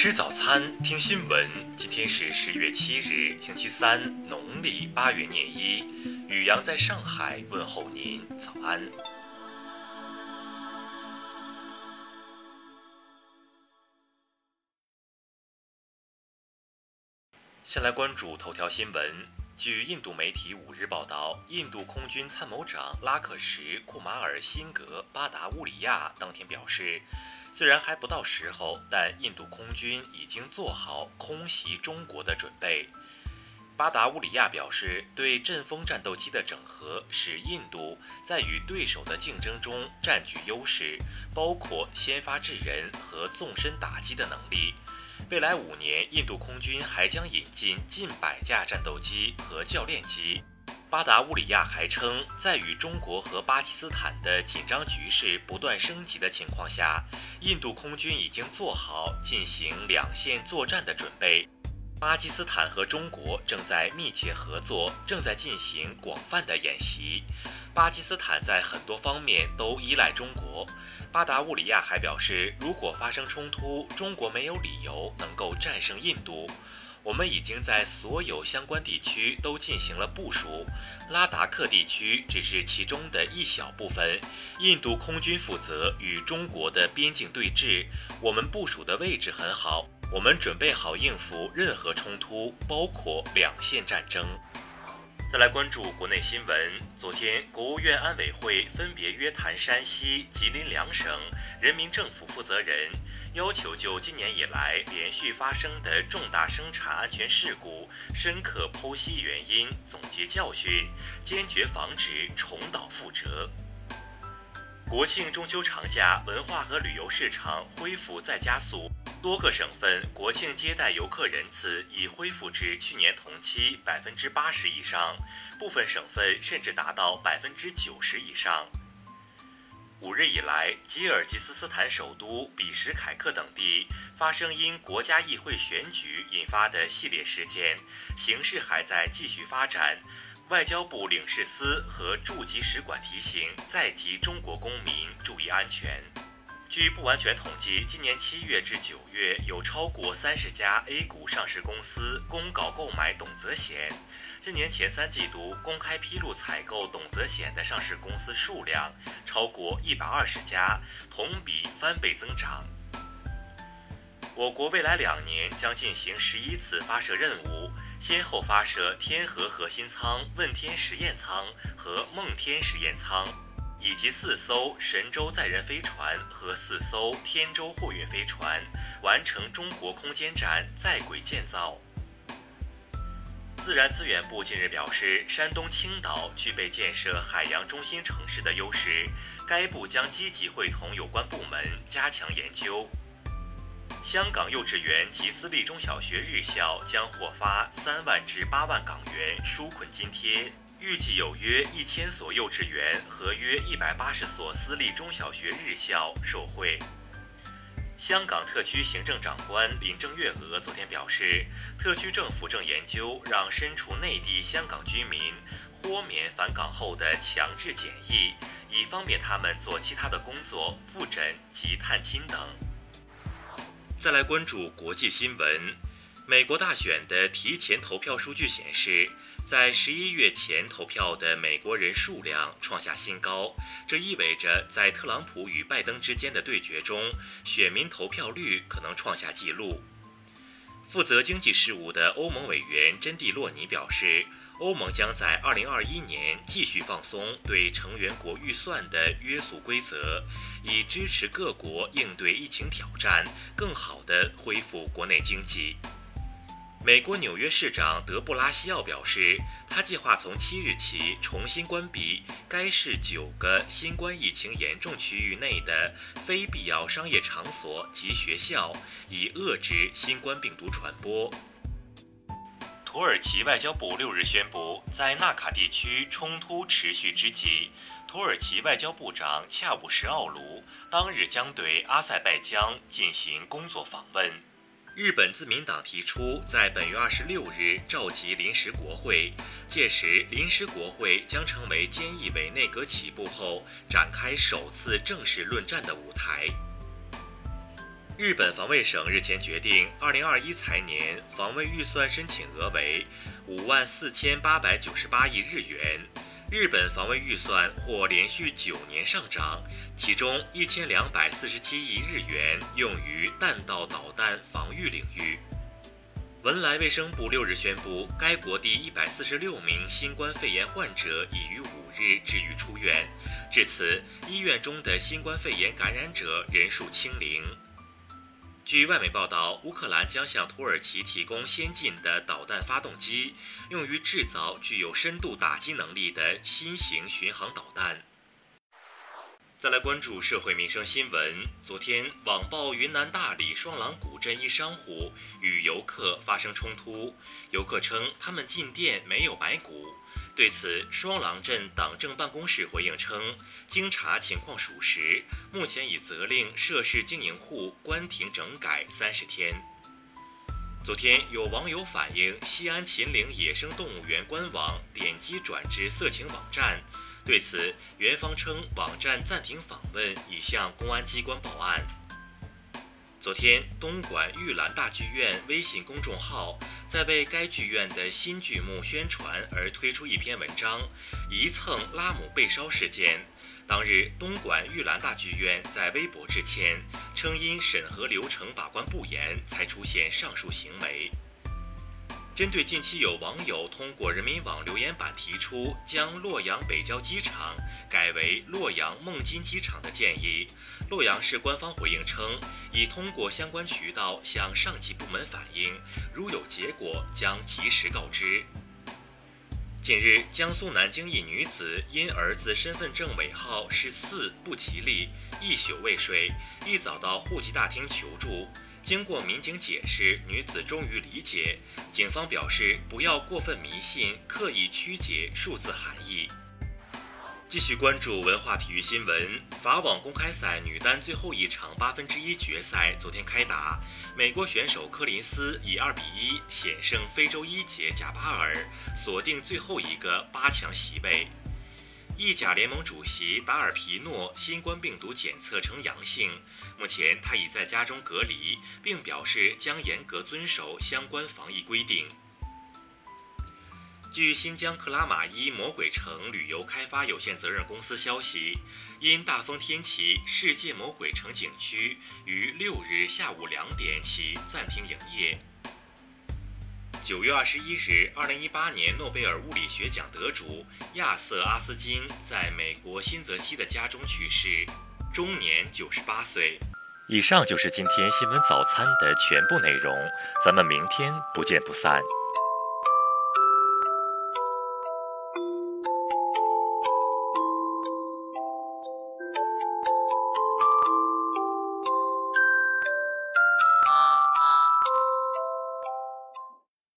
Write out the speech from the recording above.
吃早餐，听新闻。今天是十月七日，星期三，农历八月廿一。雨阳在上海问候您，早安。先来关注头条新闻。据印度媒体五日报道，印度空军参谋长拉克什·库马尔辛格·巴达乌里亚当天表示。虽然还不到时候，但印度空军已经做好空袭中国的准备。巴达乌里亚表示，对阵风战斗机的整合使印度在与对手的竞争中占据优势，包括先发制人和纵深打击的能力。未来五年，印度空军还将引进近百架战斗机和教练机。巴达乌里亚还称，在与中国和巴基斯坦的紧张局势不断升级的情况下，印度空军已经做好进行两线作战的准备。巴基斯坦和中国正在密切合作，正在进行广泛的演习。巴基斯坦在很多方面都依赖中国。巴达乌里亚还表示，如果发生冲突，中国没有理由能够战胜印度。我们已经在所有相关地区都进行了部署，拉达克地区只是其中的一小部分。印度空军负责与中国的边境对峙，我们部署的位置很好，我们准备好应付任何冲突，包括两线战争。再来关注国内新闻。昨天，国务院安委会分别约谈山西、吉林两省人民政府负责人，要求就今年以来连续发生的重大生产安全事故深刻剖析原因、总结教训，坚决防止重蹈覆辙。国庆中秋长假，文化和旅游市场恢复再加速。多个省份国庆接待游客人次已恢复至去年同期百分之八十以上，部分省份甚至达到百分之九十以上。五日以来，吉尔吉斯斯坦首都比什凯克等地发生因国家议会选举引发的系列事件，形势还在继续发展。外交部领事司和驻吉使馆提醒在籍中国公民注意安全。据不完全统计，今年七月至九月，有超过三十家 A 股上市公司公告购买董泽险。今年前三季度公开披露采购董泽险的上市公司数量超过一百二十家，同比翻倍增长。我国未来两年将进行十一次发射任务，先后发射天河核心舱、问天实验舱和梦天实验舱。以及四艘神舟载人飞船和四艘天舟货运飞船完成中国空间站在轨建造。自然资源部近日表示，山东青岛具备建设海洋中心城市的优势，该部将积极会同有关部门加强研究。香港幼稚园及私立中小学日校将获发三万至八万港元纾困津贴。预计有约一千所幼稚园和约一百八十所私立中小学日校受惠。香港特区行政长官林郑月娥昨天表示，特区政府正研究让身处内地香港居民豁免返港后的强制检疫，以方便他们做其他的工作、复诊及探亲等。再来关注国际新闻，美国大选的提前投票数据显示。在十一月前投票的美国人数量创下新高，这意味着在特朗普与拜登之间的对决中，选民投票率可能创下纪录。负责经济事务的欧盟委员珍蒂洛尼表示，欧盟将在二零二一年继续放松对成员国预算的约束规则，以支持各国应对疫情挑战，更好地恢复国内经济。美国纽约市长德布拉西奥表示，他计划从七日起重新关闭该市九个新冠疫情严重区域内的非必要商业场所及学校，以遏制新冠病毒传播。土耳其外交部六日宣布，在纳卡地区冲突持续之际，土耳其外交部长恰武什奥卢当日将对阿塞拜疆进行工作访问。日本自民党提出在本月二十六日召集临时国会，届时临时国会将成为菅义伟内阁起步后展开首次正式论战的舞台。日本防卫省日前决定，二零二一财年防卫预算申请额为五万四千八百九十八亿日元。日本防卫预算或连续九年上涨，其中一千两百四十七亿日元用于弹道导弹防御领域。文莱卫生部六日宣布，该国第一百四十六名新冠肺炎患者已于五日治愈出院，至此医院中的新冠肺炎感染者人数清零。据外媒报道，乌克兰将向土耳其提供先进的导弹发动机，用于制造具有深度打击能力的新型巡航导弹。再来关注社会民生新闻。昨天，网曝云南大理双廊古镇一商户与游客发生冲突，游客称他们进店没有买股。对此，双廊镇党政办公室回应称，经查情况属实，目前已责令涉事经营户关停整改三十天。昨天，有网友反映西安秦岭野生动物园官网点击转至色情网站，对此，园方称网站暂停访问，已向公安机关报案。昨天，东莞玉兰大剧院微信公众号在为该剧院的新剧目宣传而推出一篇文章，一蹭拉姆被烧事件。当日，东莞玉兰大剧院在微博致歉，称因审核流程把关不严，才出现上述行为。针对近期有网友通过人民网留言板提出将洛阳北郊机场改为洛阳孟津机场的建议，洛阳市官方回应称，已通过相关渠道向上级部门反映，如有结果将及时告知。近日，江苏南京一女子因儿子身份证尾号是四不吉利，一宿未睡，一早到户籍大厅求助。经过民警解释，女子终于理解。警方表示，不要过分迷信，刻意曲解数字含义。继续关注文化体育新闻。法网公开赛女单最后一场八分之一决赛昨天开打，美国选手科林斯以二比一险胜非洲一姐贾巴尔，锁定最后一个八强席位。意甲联盟主席达尔皮诺新冠病毒检测呈阳性，目前他已在家中隔离，并表示将严格遵守相关防疫规定。据新疆克拉玛依魔鬼城旅游开发有限责任公司消息，因大风天气，世界魔鬼城景区于六日下午两点起暂停营业。九月二十一日，二零一八年诺贝尔物理学奖得主亚瑟·阿斯金在美国新泽西的家中去世，终年九十八岁。以上就是今天新闻早餐的全部内容，咱们明天不见不散。